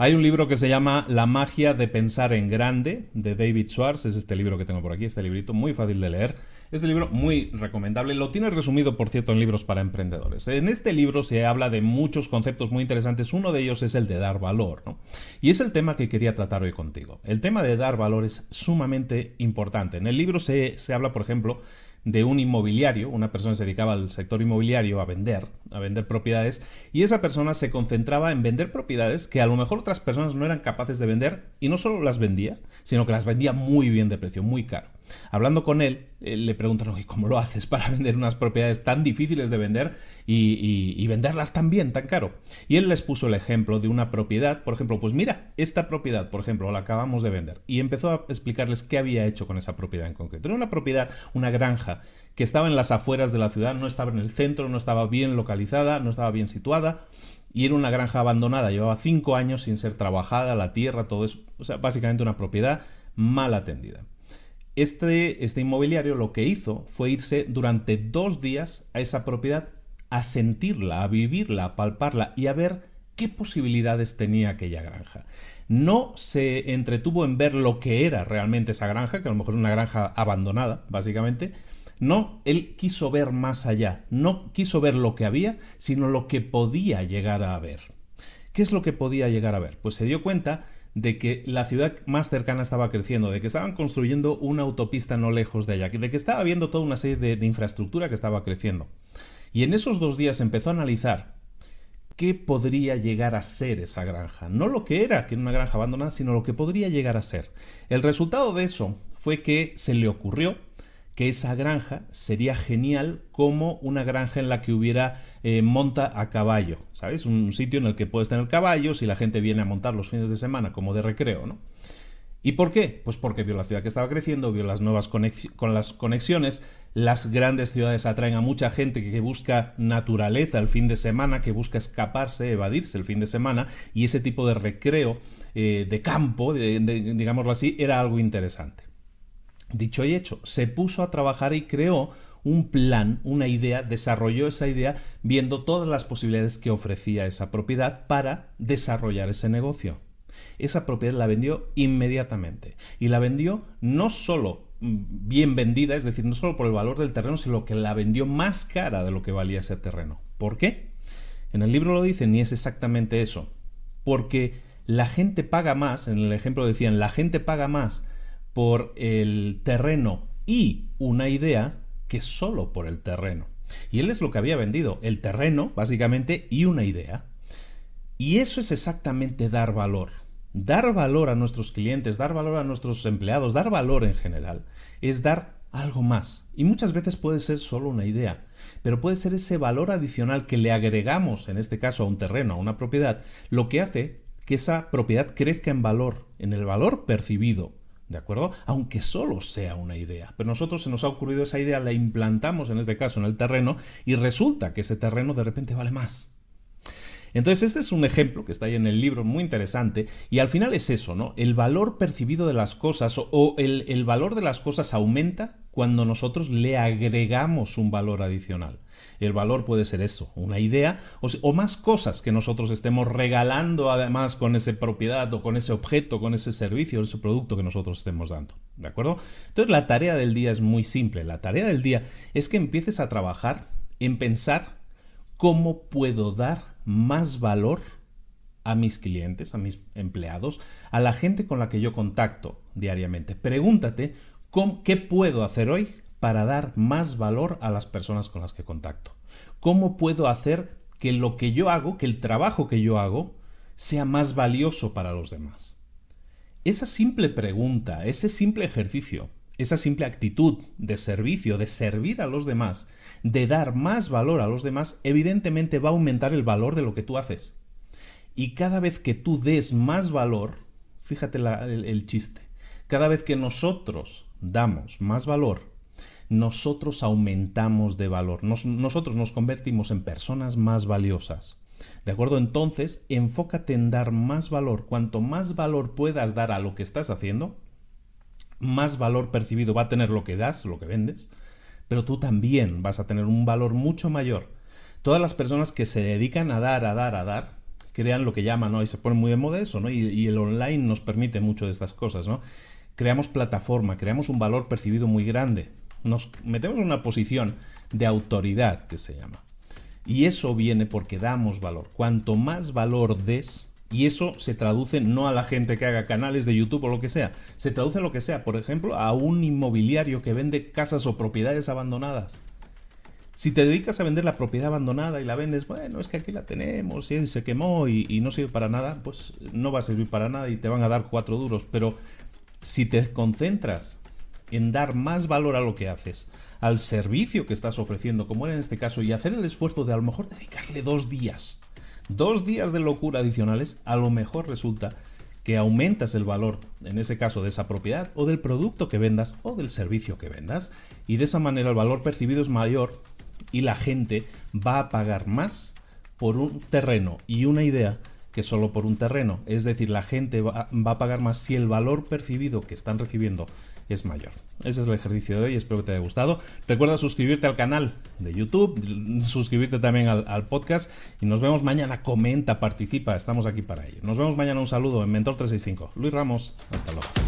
Hay un libro que se llama La magia de pensar en grande, de David Schwartz. Es este libro que tengo por aquí, este librito muy fácil de leer. Este libro muy recomendable. Lo tiene resumido, por cierto, en libros para emprendedores. En este libro se habla de muchos conceptos muy interesantes. Uno de ellos es el de dar valor. Y es el tema que quería tratar hoy contigo. El tema de dar valor es sumamente importante. En el libro se, se habla, por ejemplo, de un inmobiliario, una persona se dedicaba al sector inmobiliario a vender, a vender propiedades, y esa persona se concentraba en vender propiedades que a lo mejor otras personas no eran capaces de vender, y no solo las vendía, sino que las vendía muy bien de precio, muy caro. Hablando con él, le preguntaron, ¿cómo lo haces para vender unas propiedades tan difíciles de vender y, venderlas tan bien, tan caro? Y él les puso el ejemplo de una propiedad, por ejemplo, pues mira, esta propiedad, por ejemplo, la acabamos de vender. Y empezó a explicarles qué había hecho con esa propiedad en concreto. Era una propiedad, una granja, que estaba en las afueras de la ciudad, no estaba en el centro, no estaba bien localizada, no estaba bien situada. Y era una granja abandonada, llevaba cinco años sin ser trabajada, la tierra, todo eso. O sea, básicamente una propiedad mal atendida. Este, este, inmobiliario lo que hizo fue irse durante dos días a esa propiedad a sentirla, a vivirla, a palparla y a ver qué posibilidades tenía aquella granja. No se entretuvo en ver lo que era realmente esa granja, que a lo mejor es una granja abandonada, básicamente. No, él quiso ver más allá, no quiso ver lo que había, sino lo que podía llegar a ver. ¿Qué es lo que podía llegar a ver? Pues se dio cuenta de que la ciudad más cercana estaba creciendo, de que estaban construyendo una autopista no lejos de allá, de que estaba habiendo toda una serie de, infraestructura que estaba creciendo. Y en esos dos días empezó a analizar qué podría llegar a ser esa granja. No lo que era, que era una granja abandonada, sino lo que podría llegar a ser. El resultado de eso fue que se le ocurrió que esa granja sería genial como una granja en la que hubiera eh, monta a caballo, ¿sabes? Un sitio en el que puedes tener caballos y la gente viene a montar los fines de semana como de recreo, ¿no? ¿Y por qué? Pues porque vio la ciudad que estaba creciendo, vio las nuevas con las conexiones, las grandes ciudades atraen a mucha gente que busca naturaleza el fin de semana, que busca escaparse, evadirse el fin de semana, y ese tipo de recreo eh, de campo, digámoslo así, era algo interesante. Dicho y hecho, se puso a trabajar y creó un plan, una idea, desarrolló esa idea viendo todas las posibilidades que ofrecía esa propiedad para desarrollar ese negocio. Esa propiedad la vendió inmediatamente y la vendió no solo mm, bien vendida, es decir, no solo por el valor del terreno, sino que la vendió más cara de lo que valía ese terreno. ¿Por qué? En el libro lo dicen y es exactamente eso. Porque la gente paga más, en el ejemplo decían, la gente paga más por el terreno y una idea que solo por el terreno. Y él es lo que había vendido, el terreno, básicamente, y una idea. Y eso es exactamente dar valor. Dar valor a nuestros clientes, dar valor a nuestros empleados, dar valor en general, es dar algo más. Y muchas veces puede ser solo una idea, pero puede ser ese valor adicional que le agregamos, en este caso a un terreno, a una propiedad, lo que hace que esa propiedad crezca en valor, en el valor percibido. ¿De acuerdo? Aunque solo sea una idea. Pero nosotros se nos ha ocurrido esa idea, la implantamos en este caso en el terreno y resulta que ese terreno de repente vale más. Entonces, este es un ejemplo que está ahí en el libro, muy interesante, y al final es eso, ¿no? El valor percibido de las cosas o, el, el valor de las cosas aumenta cuando nosotros le agregamos un valor adicional. El valor puede ser eso, una idea o, más cosas que nosotros estemos regalando además con esa propiedad o con ese objeto, con ese servicio, ese producto que nosotros estemos dando. ¿De acuerdo? Entonces la tarea del día es muy simple. La tarea del día es que empieces a trabajar en pensar cómo puedo dar más valor a mis clientes, a mis empleados, a la gente con la que yo contacto diariamente. Pregúntate qué puedo hacer hoy para dar más valor a las personas con las que contacto. ¿Cómo puedo hacer que lo que yo hago, que el trabajo que yo hago, sea más valioso para los demás? Esa simple pregunta, ese simple ejercicio, esa simple actitud de servicio, de servir a los demás, de dar más valor a los demás, evidentemente va a aumentar el valor de lo que tú haces. Y cada vez que tú des más valor, fíjate el chiste, cada vez que nosotros damos más valor, nosotros aumentamos de valor, nosotros nos convertimos en personas más valiosas. ¿De acuerdo? Entonces, enfócate en dar más valor. Cuanto más valor puedas dar a lo que estás haciendo, más valor percibido va a tener lo que das, lo que vendes, pero tú también vas a tener un valor mucho mayor. Todas las personas que se dedican a dar, a dar, a dar, crean lo que llaman, ¿no? Y se ponen muy de moda eso, ¿no? Y, y el online nos permite mucho de estas cosas, ¿no? Creamos plataforma, creamos un valor percibido muy grande nos metemos en una posición de autoridad que se llama. Y eso viene porque damos valor. Cuanto más valor des, y eso se traduce no a la gente que haga canales de YouTube o lo que sea, se traduce a lo que sea, por ejemplo, a un inmobiliario que vende casas o propiedades abandonadas. Si te dedicas a vender la propiedad abandonada y la vendes, bueno, es que aquí la tenemos y se quemó y, y no sirve para nada, pues no va a servir para nada y te van a dar cuatro duros. Pero si te concentras en dar más valor a lo que haces, al servicio que estás ofreciendo, como era en este caso, y hacer el esfuerzo de a lo mejor dedicarle dos días, dos días de locura adicionales, a lo mejor resulta que aumentas el valor, en ese caso, de esa propiedad o del producto que vendas o del servicio que vendas, y de esa manera el valor percibido es mayor y la gente va a pagar más por un terreno y una idea que solo por un terreno. Es decir, la gente va, a pagar más si el valor percibido que están recibiendo es mayor. Ese es el ejercicio de hoy, espero que te haya gustado. Recuerda suscribirte al canal de YouTube, suscribirte también al, al podcast y nos vemos mañana. Comenta, participa, estamos aquí para ello. Nos vemos mañana, un saludo en Mentor 365. Luis Ramos, hasta luego.